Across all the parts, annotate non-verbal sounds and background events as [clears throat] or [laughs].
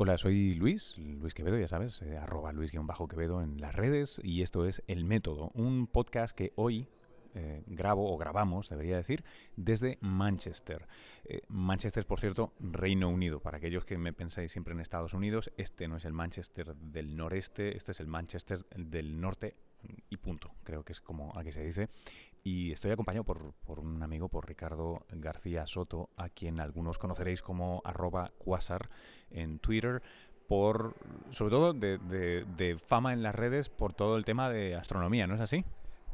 Hola, soy Luis, Luis Quevedo, ya sabes, eh, arroba Luis-Quevedo en las redes y esto es El Método, un podcast que hoy eh, grabo o grabamos, debería decir, desde Manchester. Eh, Manchester, por cierto, Reino Unido. Para aquellos que me pensáis siempre en Estados Unidos, este no es el Manchester del noreste, este es el Manchester del norte y punto. Creo que es como aquí se dice. Y estoy acompañado por, por, un amigo, por Ricardo García Soto, a quien algunos conoceréis como arroba quasar en Twitter, por sobre todo de, de, de, fama en las redes por todo el tema de astronomía, ¿no es así?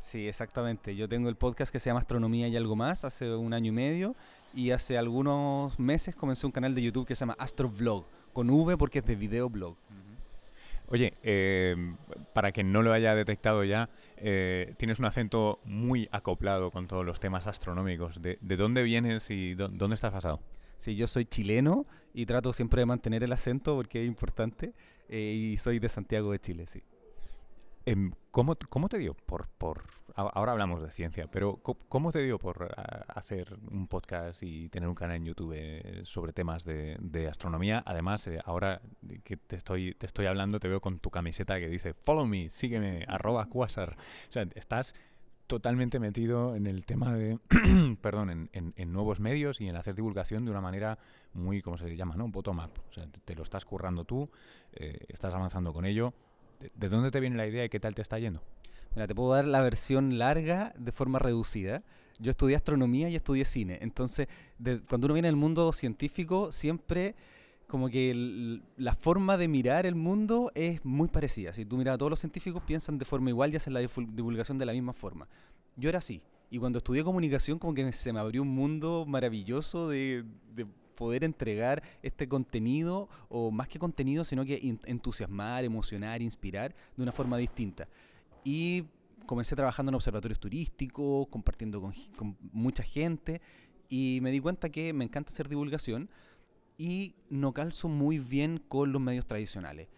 Sí, exactamente. Yo tengo el podcast que se llama Astronomía y algo más hace un año y medio y hace algunos meses comencé un canal de YouTube que se llama Astrovlog, con V porque es de videoblog. Oye, eh, para quien no lo haya detectado ya, eh, tienes un acento muy acoplado con todos los temas astronómicos. ¿De, de dónde vienes y dónde estás basado? Sí, yo soy chileno y trato siempre de mantener el acento porque es importante. Eh, y soy de Santiago de Chile, sí. Em, ¿Cómo, ¿Cómo, te dio por, por, ahora hablamos de ciencia, pero ¿cómo te dio por hacer un podcast y tener un canal en YouTube eh, sobre temas de, de astronomía? Además, ahora que te estoy, te estoy hablando, te veo con tu camiseta que dice follow me, sígueme, arroba quasar. O sea, estás totalmente metido en el tema de, [clears throat] perdón, en, en, en, nuevos medios y en hacer divulgación de una manera muy, ¿cómo se llama? ¿no? Bottom up. O sea, te, te lo estás currando tú, eh, estás avanzando con ello. ¿De dónde te viene la idea y qué tal te está yendo? Mira, te puedo dar la versión larga de forma reducida. Yo estudié astronomía y estudié cine. Entonces, de, cuando uno viene al mundo científico, siempre como que la forma de mirar el mundo es muy parecida. Si tú miras a todos los científicos, piensan de forma igual y hacen la divulgación de la misma forma. Yo era así. Y cuando estudié comunicación, como que se me abrió un mundo maravilloso de, de poder entregar este contenido, o más que contenido, sino que entusiasmar, emocionar, inspirar de una forma distinta. Y comencé trabajando en observatorios turísticos, compartiendo con, con, mucha gente, y me di cuenta que me encanta hacer divulgación y no calzo muy bien con los medios tradicionales.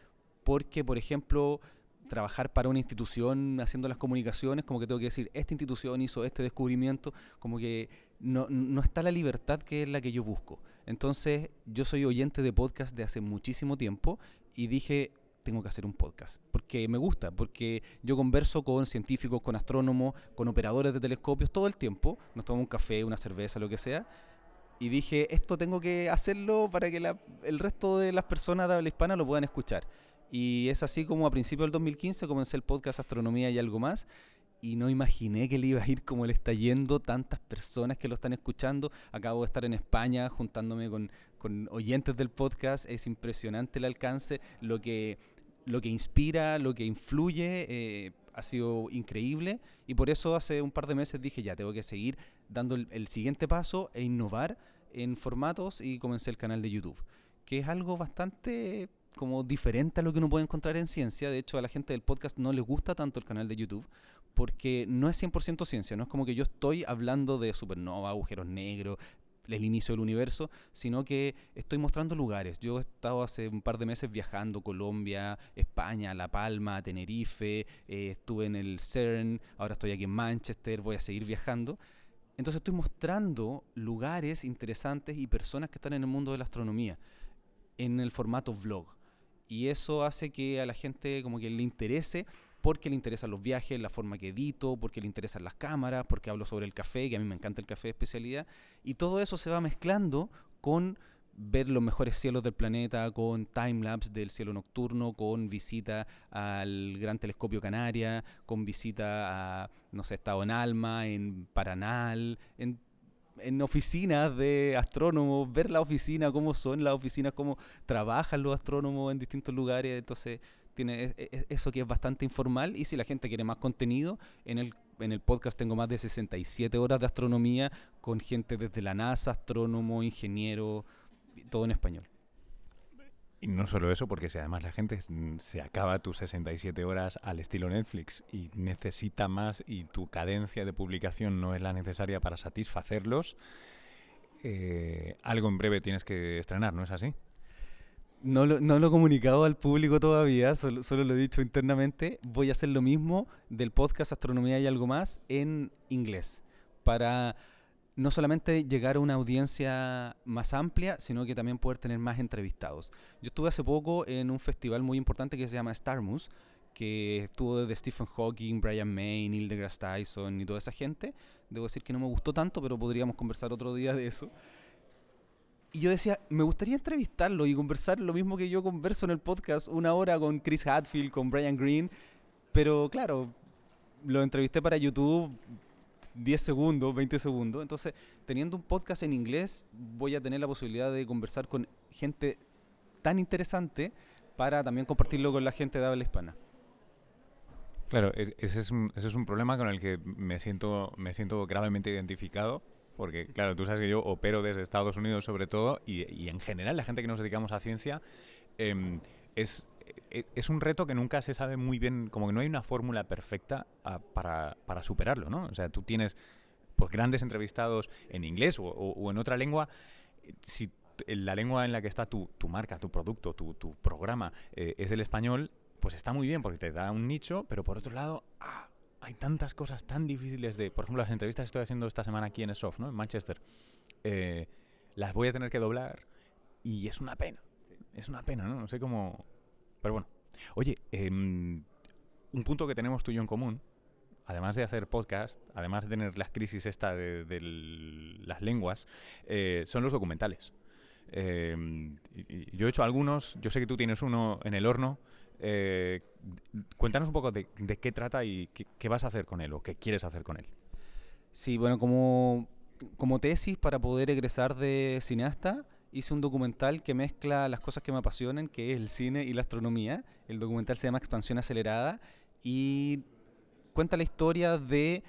Porque, por ejemplo, trabajar para una institución haciendo las comunicaciones, como que tengo que decir, esta institución hizo este descubrimiento, como que no, no está la libertad que es la que yo busco. Entonces, yo soy oyente de podcast de hace muchísimo tiempo y dije, tengo que hacer un podcast, porque me gusta, porque yo converso con científicos, con astrónomos, con operadores de telescopios todo el tiempo, nos tomamos un café, una cerveza, lo que sea, y dije, esto tengo que hacerlo para que el resto de las personas de habla hispana lo puedan escuchar. Y es así como a principios del 2015 comencé el podcast Astronomía y algo más. Y no imaginé que le iba a ir como le está yendo, tantas personas que lo están escuchando. Acabo de estar en España juntándome con, con oyentes del podcast. Es impresionante el alcance, lo que, lo que inspira, lo que influye. Eh, ha sido increíble y por eso hace un par de meses dije ya tengo que seguir dando el, siguiente paso e innovar en formatos y comencé el canal de YouTube, que es algo bastante como diferente a lo que uno puede encontrar en ciencia. De hecho, a la gente del podcast no le gusta tanto el canal de YouTube porque no es 100% ciencia, no es como que yo estoy hablando de supernova, agujeros negros, el inicio del universo, sino que estoy mostrando lugares. Yo he estado hace un par de meses viajando Colombia, España, La Palma, Tenerife, eh, estuve en el CERN, ahora estoy aquí en Manchester, voy a seguir viajando. Entonces estoy mostrando lugares interesantes y personas que están en el mundo de la astronomía en el formato vlog. Y eso hace que a la gente como que le interese porque le interesan los viajes, la forma que edito, porque le interesan las cámaras, porque hablo sobre el café, que a mí me encanta el café de especialidad. Y todo eso se va mezclando con ver los mejores cielos del planeta, con timelapse del cielo nocturno, con visita al Gran Telescopio Canaria, con visita a, no sé, Estado en Alma, en Paranal, en en oficinas de astrónomos, ver la oficina, cómo son las oficinas, cómo trabajan los astrónomos en distintos lugares. Entonces, tiene eso que es bastante informal. Y si la gente quiere más contenido, en el, en el podcast tengo más de 67 horas de astronomía con gente desde la NASA, astrónomo, ingeniero, todo en español. Y no solo eso, porque si además la gente se acaba tus 67 horas al estilo Netflix y necesita más y tu cadencia de publicación no es la necesaria para satisfacerlos, eh, algo en breve tienes que estrenar, ¿no es así? No lo, no he comunicado al público todavía, solo, solo, lo he dicho internamente. Voy a hacer lo mismo del podcast Astronomía y algo más en inglés, para no solamente llegar a una audiencia más amplia, sino que también poder tener más entrevistados. Yo estuve hace poco en un festival muy importante que se llama Starmus, que estuvo desde Stephen Hawking, Brian May, Neil deGrasse Tyson y toda esa gente. Debo decir que no me gustó tanto, pero podríamos conversar otro día de eso. Y yo decía, me gustaría entrevistarlo y conversar lo mismo que yo converso en el podcast, una hora con Chris Hadfield, con Brian Green, pero claro, lo entrevisté para YouTube 10 segundos, 20 segundos. Entonces, teniendo un podcast en inglés, voy a tener la posibilidad de conversar con gente tan interesante para también compartirlo con la gente de habla hispana. Claro, ese es, un, ese es un problema con el que me siento, me siento gravemente identificado, porque claro, tú sabes que yo opero desde Estados Unidos sobre todo, y, en general la gente que nos dedicamos a ciencia em, es, e, es un reto que nunca se sabe muy bien, como que no hay una fórmula perfecta ah, para, para, superarlo, ¿no? O sea, tú tienes pues, grandes entrevistados en inglés o, en otra lengua, si la lengua en la que está tu, tu marca, tu producto, tu, tu programa eh, es el español, pues está muy bien porque te da un nicho, pero por otro lado, ah, hay tantas cosas tan difíciles de, por ejemplo, las entrevistas que estoy haciendo esta semana aquí en Soft, ¿no? En Manchester, eh, las voy a tener que doblar y es una pena. Es una pena, ¿no? No sé cómo... Pero bueno. Oye, em, un punto que tenemos tú y yo en común, además de hacer podcast, además de tener las crisis esta de, las lenguas, eh, son los documentales. Em, yo he hecho algunos, yo sé que tú tienes uno en el horno, eh, cuéntanos un poco de, qué trata y qué, vas a hacer con él o qué quieres hacer con él. Sí, bueno, como, como tesis para poder egresar de cineasta, hice un documental que mezcla las cosas que me apasionan, que es el cine y la astronomía. El documental se llama Expansión Acelerada y cuenta la historia de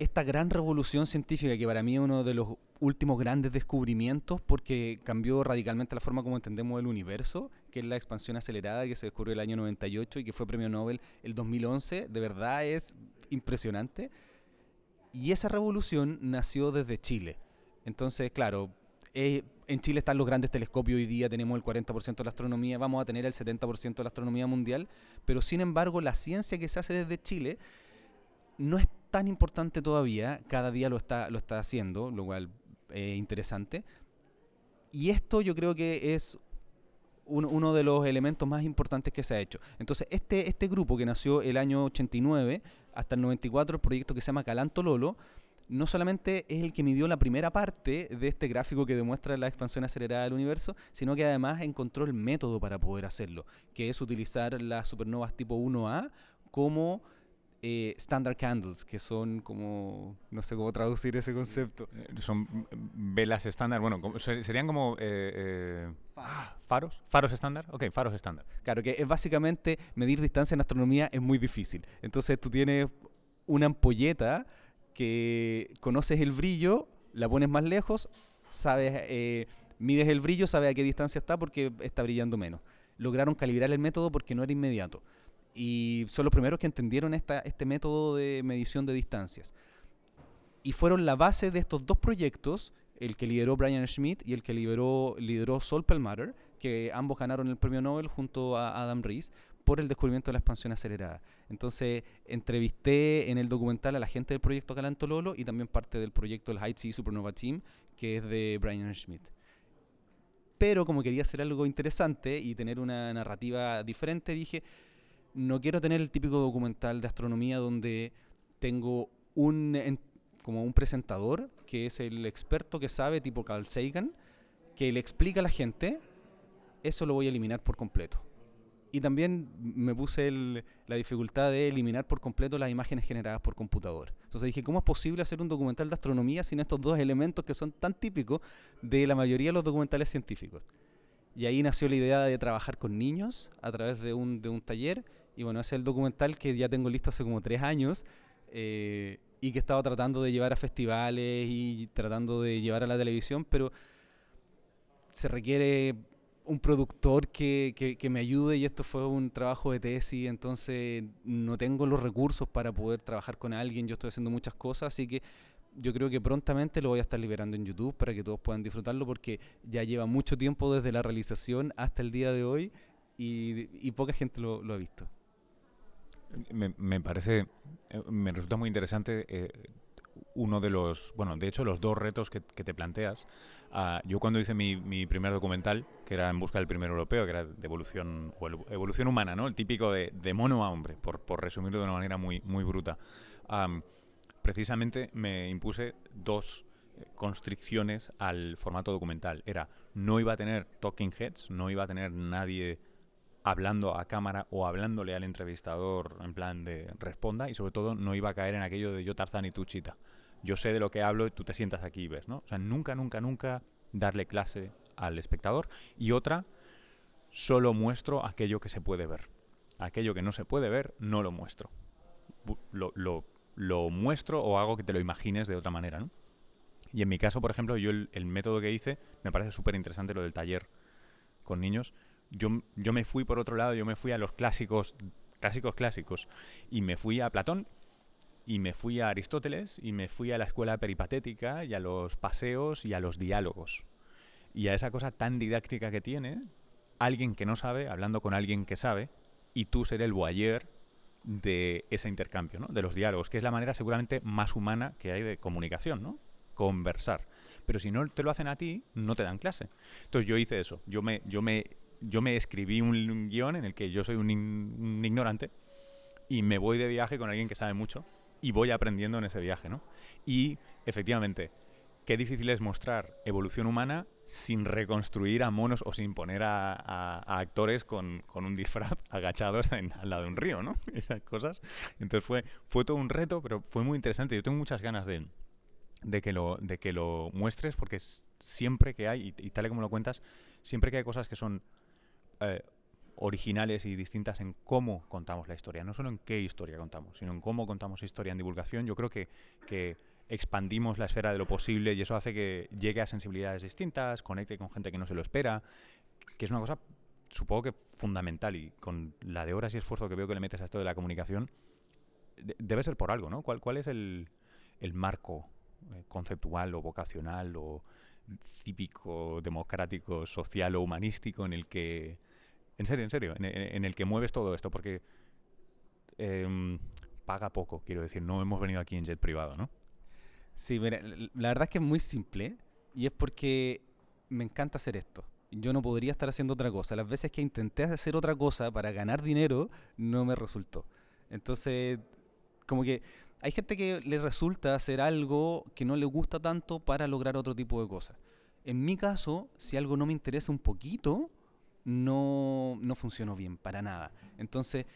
esta gran revolución científica que para mí es uno de los últimos grandes descubrimientos porque cambió radicalmente la forma como entendemos el universo, que es la expansión acelerada que se descubrió el año 98 y que fue premio Nobel el 2011. De verdad es impresionante. Y esa revolución nació desde Chile. Entonces, claro, eh, en Chile están los grandes telescopios, hoy día tenemos el 40% de la astronomía, vamos a tener el 70% de la astronomía mundial, pero sin embargo la ciencia que se hace desde Chile no es tan importante todavía, cada día lo está, lo está haciendo, lo cual es interesante. Y esto yo creo que es uno de los elementos más importantes que se ha hecho. Entonces, este, este grupo que nació el año 89 hasta el 94, el proyecto que se llama Calanto Lolo, no solamente es el que midió la primera parte de este gráfico que demuestra la expansión acelerada del universo, sino que además encontró el método para poder hacerlo, que es utilizar las supernovas tipo 1A como eh, standard candles, que son como, no sé cómo traducir ese concepto. Eh, son velas estándar, bueno, serían como eh, ah, faros, faros estándar, ok, faros estándar. Claro, que es básicamente medir distancia en astronomía es muy difícil. Entonces tú tienes una ampolleta que conoces el brillo, la pones más lejos, sabes, mides el brillo, sabes a qué distancia está porque está brillando menos. Lograron calibrar el método porque no era inmediato y son los primeros que entendieron este método de medición de distancias. Y fueron la base de estos dos proyectos, el que lideró Brian Schmidt y el que lideró, lideró Sol que ambos ganaron el premio Nobel junto a Adam Rees por el descubrimiento de la expansión acelerada. Entonces, entrevisté en el documental a la gente del proyecto Calanto Lolo y también parte del proyecto el High Sea Supernova Team, que es de Brian Schmidt. Pero como quería hacer algo interesante y tener una narrativa diferente, dije, no quiero tener el típico documental de astronomía donde tengo un como un presentador que es el experto que sabe, tipo Carl Sagan, que le explica a la gente, eso lo voy a eliminar por completo. Y también me puse la dificultad de eliminar por completo las imágenes generadas por computador. Entonces dije, ¿cómo es posible hacer un documental de astronomía sin estos dos elementos que son tan típicos de la mayoría de los documentales científicos? Y ahí nació la idea de trabajar con niños a través de un, de un taller y bueno, ese es el documental que ya tengo listo hace como tres años eh, y que he estado tratando de llevar a festivales y tratando de llevar a la televisión, pero se requiere un productor que, que, me ayude y esto fue un trabajo de tesis, entonces no tengo los recursos para poder trabajar con alguien, yo estoy haciendo muchas cosas, así que yo creo que prontamente lo voy a estar liberando en YouTube para que todos puedan disfrutarlo porque ya lleva mucho tiempo desde la realización hasta el día de hoy y, poca gente lo ha visto. Me, me, parece, eh, me resulta muy interesante. Eh, uno de los, bueno, de hecho los dos retos que, te planteas. Ah, yo cuando hice mi, mi, primer documental, que era En busca del primer europeo, que era de evolución, o evolución humana, ¿no? El típico de, de mono a hombre, por, por, resumirlo de una manera muy, muy bruta. precisamente me impuse dos eh, constricciones al formato documental. Era, no iba a tener talking heads, no iba a tener nadie hablando a cámara o hablándole al entrevistador en plan de responda y sobre todo no iba a caer en aquello de yo Tarzán y tú Chita. Yo sé de lo que hablo y tú te sientas aquí y ves, ¿no? O sea, nunca, nunca, nunca darle clase al espectador. Y otra, solo muestro aquello que se puede ver. Aquello que no se puede ver, no lo muestro. Lo, lo, muestro o hago que te lo imagines de otra manera, ¿no? Y en mi caso, por ejemplo, yo el, el método que hice, me parece súper interesante lo del taller con niños, yo, yo me fui por otro lado, yo me fui a los clásicos, clásicos clásicos, y me fui a Platón, y me fui a Aristóteles, y me fui a la escuela peripatética, y a los paseos, y a los diálogos. Y a esa cosa tan didáctica que tiene, alguien que no sabe, hablando con alguien que sabe, y tú ser el voyeur de ese intercambio, ¿no? de los diálogos, que es la manera seguramente más humana que hay de comunicación, ¿no? conversar. Pero si no te lo hacen a ti, no te dan clase. Entonces yo hice eso, yo me, yo me yo me escribí un, guion en el que yo soy un, ignorante y me voy de viaje con alguien que sabe mucho y voy aprendiendo en ese viaje, ¿no? Y efectivamente, qué difícil es mostrar evolución humana sin reconstruir a monos o sin poner a, actores con, un disfraz [laughs] agachados en, al lado de un río, ¿no? [laughs] Esas cosas. Entonces fue, fue todo un reto, pero fue muy interesante. Yo tengo muchas ganas de, de, que, lo, de que lo muestres porque siempre que hay, y, y tal y como lo cuentas, siempre que hay cosas que son eh, originales y distintas en cómo contamos la historia, no solo en qué historia contamos, sino en cómo contamos historia en divulgación. Yo creo que, que expandimos la esfera de lo posible y eso hace que llegue a sensibilidades distintas, conecte con gente que no se lo espera, que es una cosa supongo que fundamental y con la de horas y esfuerzo que veo que le metes a esto de la comunicación, debe ser por algo, ¿no? ¿Cuál, cuál es el, el marco eh, conceptual o vocacional o cívico, democrático, social o humanístico en el que en serio, en serio, en, el que mueves todo esto, porque em, paga poco, quiero decir, no hemos venido aquí en jet privado, ¿no? Sí, mira, la verdad es que es muy simple y es porque me encanta hacer esto. Yo no podría estar haciendo otra cosa. Las veces que intenté hacer otra cosa para ganar dinero, no me resultó. Entonces, como que hay gente que le resulta hacer algo que no le gusta tanto para lograr otro tipo de cosas. En mi caso, si algo no me interesa un poquito, no, no funcionó bien, para nada. Entonces,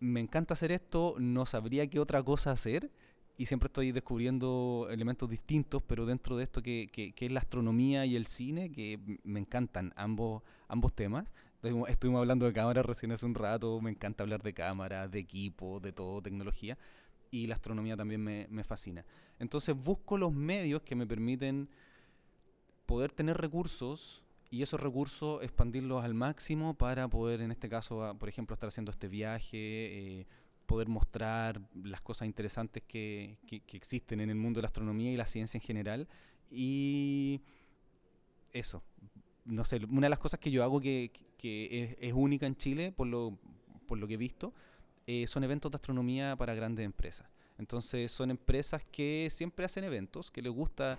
me encanta hacer esto, no sabría qué otra cosa hacer y siempre estoy descubriendo elementos distintos, pero dentro de esto que, que, es la astronomía y el cine, que me encantan ambos, ambos temas. Estuvimos hablando de cámara recién hace un rato, me encanta hablar de cámara, de equipo, de todo, tecnología, y la astronomía también me, me fascina. Entonces busco los medios que me permiten poder tener recursos y esos recursos expandirlos al máximo para poder, en este caso, por ejemplo, estar haciendo este viaje, eh, poder mostrar las cosas interesantes que, que, existen en el mundo de la astronomía y la ciencia en general. Y eso, no sé, una de las cosas que yo hago que, que es, única en Chile, por lo, por lo que he visto, eh, son eventos de astronomía para grandes empresas. Entonces son empresas que siempre hacen eventos, que les gusta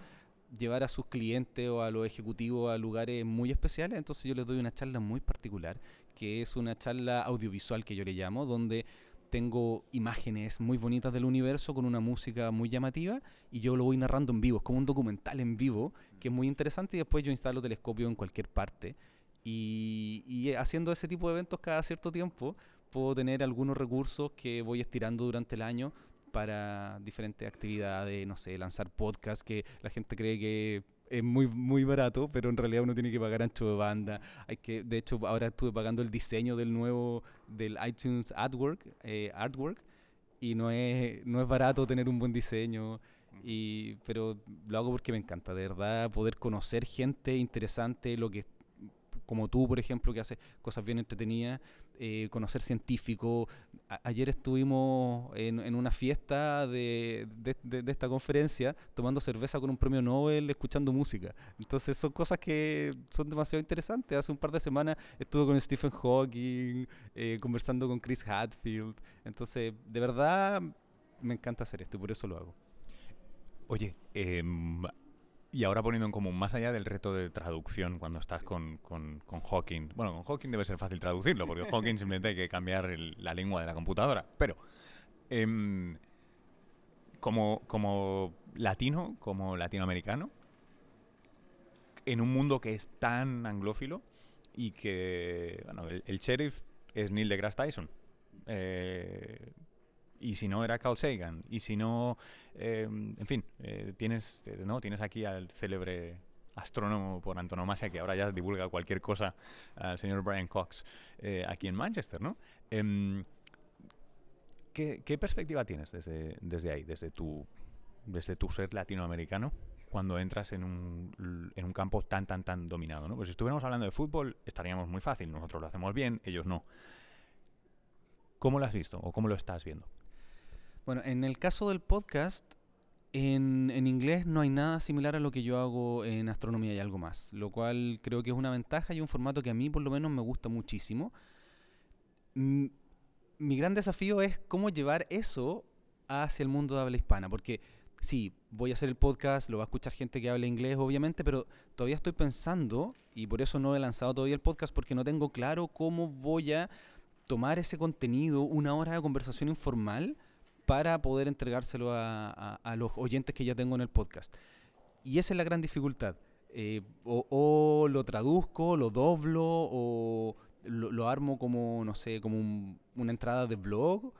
llevar a sus clientes o a los ejecutivos a lugares muy especiales, entonces yo les doy una charla muy particular, que es una charla audiovisual que yo le llamo, donde tengo imágenes muy bonitas del universo con una música muy llamativa y yo lo voy narrando en vivo, es como un documental en vivo que es muy interesante y después yo instalo telescopio en cualquier parte. Y, y haciendo ese tipo de eventos cada cierto tiempo puedo tener algunos recursos que voy estirando durante el año para diferentes actividades, no sé, lanzar podcast que la gente cree que es muy muy barato, pero en realidad uno tiene que pagar ancho de banda. Hay que, de hecho, ahora estuve pagando el diseño del nuevo del iTunes Artwork, eh, artwork y no es no es barato tener un buen diseño. Y, pero lo hago porque me encanta, de verdad, poder conocer gente interesante, lo que como tú, por ejemplo, que haces cosas bien entretenidas, eh, conocer científicos. ayer estuvimos en, una fiesta de, esta conferencia tomando cerveza con un premio Nobel, escuchando música. Entonces son cosas que son demasiado interesantes. Hace un par de semanas estuve con Stephen Hawking, eh, conversando con Chris Hadfield. Entonces, de verdad, me encanta hacer esto y por eso lo hago. Oye, em, y ahora poniendo en común, más allá del reto de traducción cuando estás con, con, con Hawking, bueno, con Hawking debe ser fácil traducirlo, porque [laughs] Hawking simplemente hay que cambiar el- la lengua de la computadora, pero em, como, como latino, como latinoamericano, en un mundo que es tan anglófilo y que, bueno, el, el sheriff es Neil deGrasse Tyson. Eh, y si no era Carl Sagan, y si no, eh, en fin, eh, tienes, eh, ¿no? tienes aquí al célebre astrónomo por antonomasia que ahora ya divulga cualquier cosa al señor Brian Cox eh, aquí en Manchester, ¿no? Em, ¿qué, qué perspectiva tienes desde, desde ahí, desde tu, desde tu ser latinoamericano, cuando entras en un, en un campo tan, tan, tan dominado? ¿no? Pues si estuviéramos hablando de fútbol, estaríamos muy fácil, nosotros lo hacemos bien, ellos no. ¿Cómo lo has visto o cómo lo estás viendo? Bueno, en el caso del podcast, en, en inglés no hay nada similar a lo que yo hago en astronomía y algo más, lo cual creo que es una ventaja y un formato que a mí por lo menos me gusta muchísimo. Mm, Mi gran desafío es cómo llevar eso hacia el mundo de habla hispana, porque sí, voy a hacer el podcast, lo va a escuchar gente que habla inglés, obviamente, pero todavía estoy pensando, y por eso no he lanzado todavía el podcast, porque no tengo claro cómo voy a tomar ese contenido, una hora de conversación informal, para poder entregárselo a, los oyentes que ya tengo en el podcast. Y esa es la gran dificultad. Eh, o, lo traduzco, lo doblo, o lo, armo como, no sé, como un- una entrada de blog.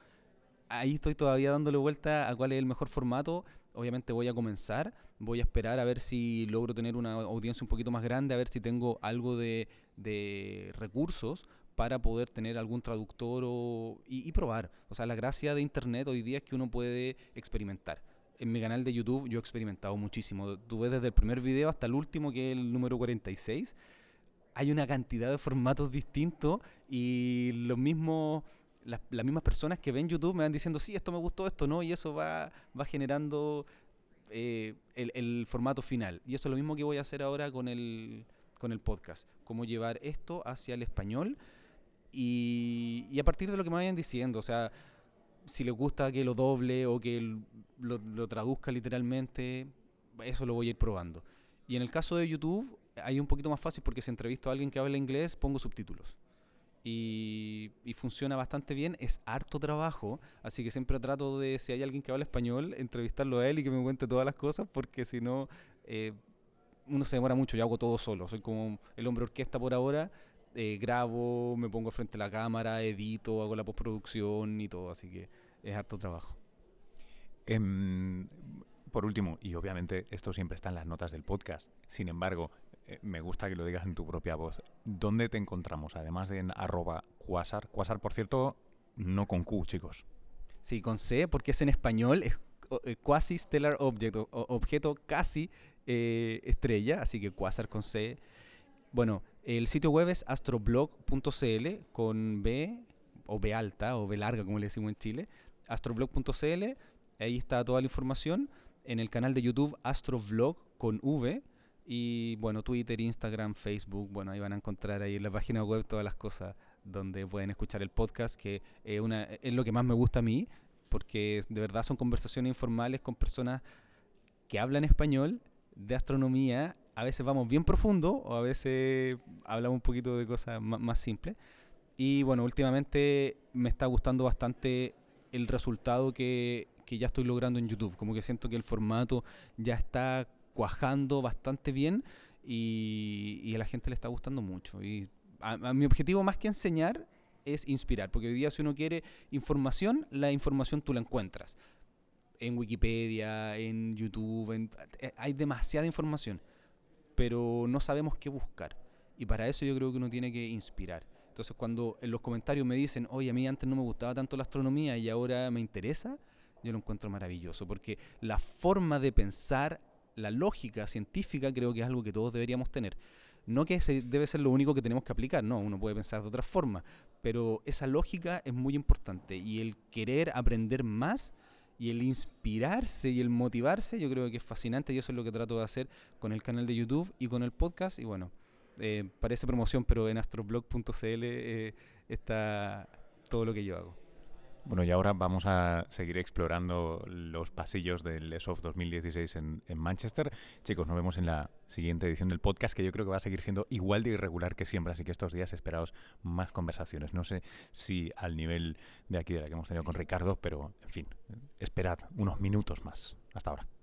Ahí estoy todavía dándole vuelta a cuál es el mejor formato. Obviamente voy a comenzar, voy a esperar a ver si logro tener una audiencia un poquito más grande, a ver si tengo algo de recursos para poder tener algún traductor o- y, y probar. O sea, la gracia de Internet hoy día es que uno puede experimentar. En mi canal de YouTube yo he experimentado muchísimo. Tú ves desde el primer video hasta el último, que es el número 46. Hay una cantidad de formatos distintos y los mismos, las, las mismas personas que ven YouTube me van diciendo, sí, esto me gustó, esto no, y eso va, va generando eh, el, el formato final. Y eso es lo mismo que voy a hacer ahora con el, con el podcast. Cómo llevar esto hacia el español y, y a partir de lo que me vayan diciendo, o sea, si les gusta que lo doble o que lo, lo traduzca literalmente, eso lo voy a ir probando. Y en el caso de YouTube, hay un poquito más fácil porque si entrevisto a alguien que habla inglés, pongo subtítulos. Y, y funciona bastante bien, es harto trabajo, así que siempre trato de, si hay alguien que habla español, entrevistarlo a él y que me cuente todas las cosas, porque si no, eh, uno se demora mucho, yo hago todo solo, soy como el hombre orquesta por ahora, eh, grabo, me pongo frente a la cámara, edito, hago la postproducción y todo, así que es harto trabajo. Em, por último, y obviamente esto siempre está en las notas del podcast, sin embargo, eh, me gusta que lo digas en tu propia voz. ¿Dónde te encontramos? Además de en arroba quasar. Quasar, por cierto, no con Q, chicos. Sí, con C, porque es en español, es eh, quasi stellar object, o- objeto casi eh, estrella, así que quasar con C. Bueno, el sitio web es astroblog.cl con B o B alta o B larga, como le decimos en Chile. astroblog.cl, ahí está toda la información. En el canal de YouTube Astrovlog con V. Y bueno, Twitter, Instagram, Facebook, bueno, ahí van a encontrar ahí en la página web todas las cosas donde pueden escuchar el podcast, que es, una, es lo que más me gusta a mí, porque de verdad son conversaciones informales con personas que hablan español de astronomía. A veces vamos bien profundo o a veces hablamos un poquito de cosas ma- más, simples. Y bueno, últimamente me está gustando bastante el resultado que, que ya estoy logrando en YouTube. Como que siento que el formato ya está cuajando bastante bien y, y a la gente le está gustando mucho. Y a, a mi objetivo más que enseñar es inspirar, porque hoy día si uno quiere información, la información tú la encuentras. En Wikipedia, en YouTube, en- eh, hay demasiada información, pero no sabemos qué buscar. Y para eso yo creo que uno tiene que inspirar. Entonces cuando en los comentarios me dicen, oye, a mí antes no me gustaba tanto la astronomía y ahora me interesa, yo lo encuentro maravilloso, porque la forma de pensar, la lógica científica, creo que es algo que todos deberíamos tener. No que ese debe ser lo único que tenemos que aplicar, no, uno puede pensar de otra forma, pero esa lógica es muy importante y el querer aprender más y el inspirarse y el motivarse, yo creo que es fascinante y eso es lo que trato de hacer con el canal de YouTube y con el podcast y bueno, eh, parece promoción, pero en astroblog.cl eh, está todo lo que yo hago. Bueno, y ahora vamos a seguir explorando los pasillos del ESOF 2016 en, en, Manchester. Chicos, nos vemos en la siguiente edición del podcast, que yo creo que va a seguir siendo igual de irregular que siempre, así que estos días esperaos más conversaciones. No sé si al nivel de aquí de la que hemos tenido con Ricardo, pero en fin, esperad unos minutos más. Hasta ahora.